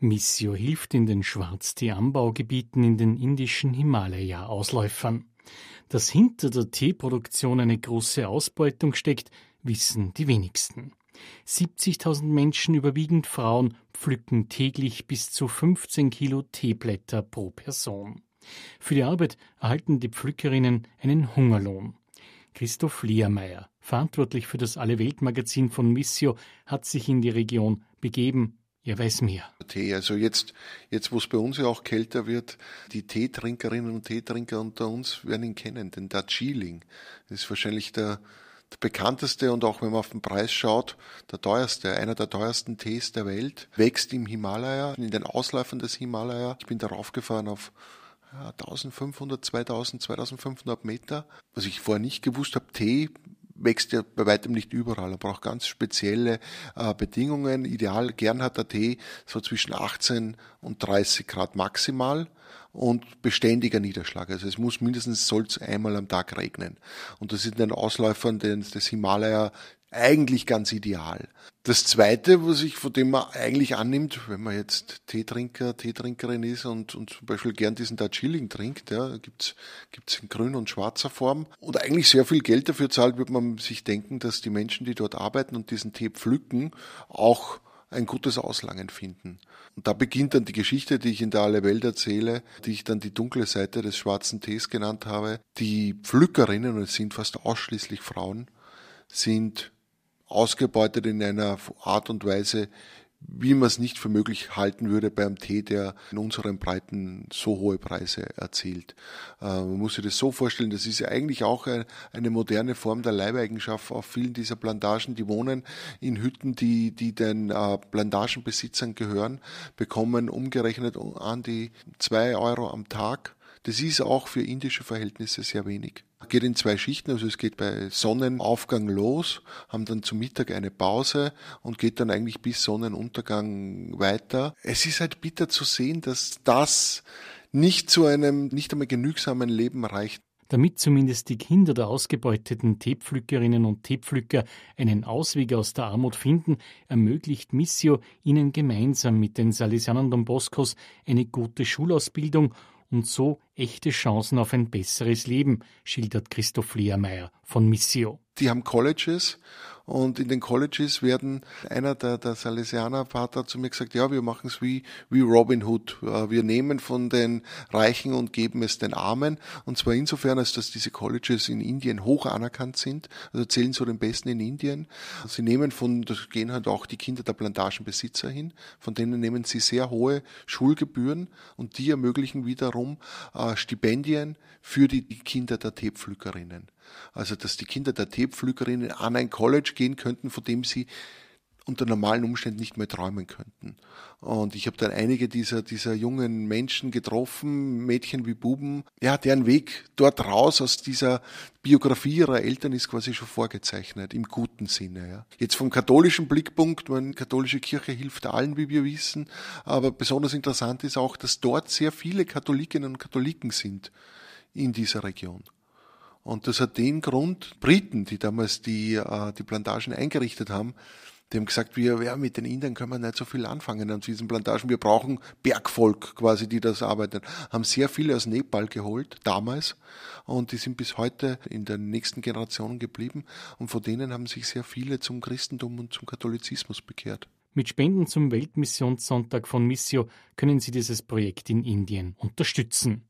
Missio hilft in den Schwarztee-Anbaugebieten in den indischen Himalaya-Ausläufern. Dass hinter der Teeproduktion eine große Ausbeutung steckt, wissen die wenigsten. 70.000 Menschen, überwiegend Frauen, pflücken täglich bis zu 15 Kilo Teeblätter pro Person. Für die Arbeit erhalten die Pflückerinnen einen Hungerlohn. Christoph Liermeier, verantwortlich für das Alle-Welt-Magazin von Missio, hat sich in die Region begeben. Weiß mehr. Tee, also jetzt, jetzt wo es bei uns ja auch kälter wird, die Teetrinkerinnen und Teetrinker unter uns werden ihn kennen, den Darjeeling. Das ist wahrscheinlich der, der bekannteste und auch wenn man auf den Preis schaut, der teuerste, einer der teuersten Tees der Welt, wächst im Himalaya, in den Ausläufern des Himalaya. Ich bin darauf gefahren auf 1500, 2000, 2500 Meter. Was ich vorher nicht gewusst habe, Tee wächst ja bei weitem nicht überall. Er braucht ganz spezielle äh, Bedingungen. Ideal, gern hat der Tee so zwischen 18 und 30 Grad maximal und beständiger Niederschlag. Also es muss mindestens soll einmal am Tag regnen. Und das ist in den Ausläufern des, des Himalaya eigentlich ganz ideal. Das zweite, was ich von dem man eigentlich annimmt, wenn man jetzt Teetrinker, Teetrinkerin ist und, und zum Beispiel gern diesen Darjeeling trinkt, ja, gibt's, gibt's in grün und schwarzer Form und eigentlich sehr viel Geld dafür zahlt, wird man sich denken, dass die Menschen, die dort arbeiten und diesen Tee pflücken, auch ein gutes Auslangen finden. Und da beginnt dann die Geschichte, die ich in der Alle Welt erzähle, die ich dann die dunkle Seite des schwarzen Tees genannt habe. Die Pflückerinnen, und es sind fast ausschließlich Frauen, sind ausgebeutet in einer Art und Weise, wie man es nicht für möglich halten würde bei einem Tee, der in unseren Breiten so hohe Preise erzielt. Äh, man muss sich das so vorstellen, das ist ja eigentlich auch eine moderne Form der Leibeigenschaft auf vielen dieser Plantagen. Die wohnen in Hütten, die, die den äh, Plantagenbesitzern gehören, bekommen umgerechnet an die zwei Euro am Tag. Das ist auch für indische Verhältnisse sehr wenig geht in zwei Schichten, also es geht bei Sonnenaufgang los, haben dann zum Mittag eine Pause und geht dann eigentlich bis Sonnenuntergang weiter. Es ist halt bitter zu sehen, dass das nicht zu einem nicht einmal genügsamen Leben reicht. Damit zumindest die Kinder der ausgebeuteten Teepflückerinnen und Teepflücker einen Ausweg aus der Armut finden, ermöglicht Missio ihnen gemeinsam mit den Salesianern Don Boscos eine gute Schulausbildung und so echte Chancen auf ein besseres Leben, schildert Christoph Lehrmeier von Missio. Die haben Colleges und in den Colleges werden, einer der, der Salesianer Vater zu mir gesagt, ja, wir machen es wie, wie Robin Hood. Wir nehmen von den Reichen und geben es den Armen. Und zwar insofern, als dass diese Colleges in Indien hoch anerkannt sind, also zählen zu den besten in Indien. Sie nehmen von, das gehen halt auch die Kinder der Plantagenbesitzer hin, von denen nehmen sie sehr hohe Schulgebühren und die ermöglichen wiederum äh, Stipendien für die Kinder der Teepflückerinnen. Also, dass die Kinder der Teepflückerinnen an ein College gehen könnten, von dem sie unter normalen Umständen nicht mehr träumen könnten. Und ich habe dann einige dieser, dieser jungen Menschen getroffen, Mädchen wie Buben, ja, deren Weg dort raus aus dieser Biografie ihrer Eltern ist quasi schon vorgezeichnet, im guten Sinne. Ja. Jetzt vom katholischen Blickpunkt, meine katholische Kirche hilft allen, wie wir wissen, aber besonders interessant ist auch, dass dort sehr viele Katholikinnen und Katholiken sind in dieser Region. Und das hat den Grund, Briten, die damals die, äh, die Plantagen eingerichtet haben, die haben gesagt, wir, ja, mit den Indern können wir nicht so viel anfangen an diesen Plantagen. Wir brauchen Bergvolk quasi, die das arbeiten. Haben sehr viele aus Nepal geholt, damals. Und die sind bis heute in den nächsten Generationen geblieben. Und von denen haben sich sehr viele zum Christentum und zum Katholizismus bekehrt. Mit Spenden zum Weltmissionssonntag von Missio können Sie dieses Projekt in Indien unterstützen.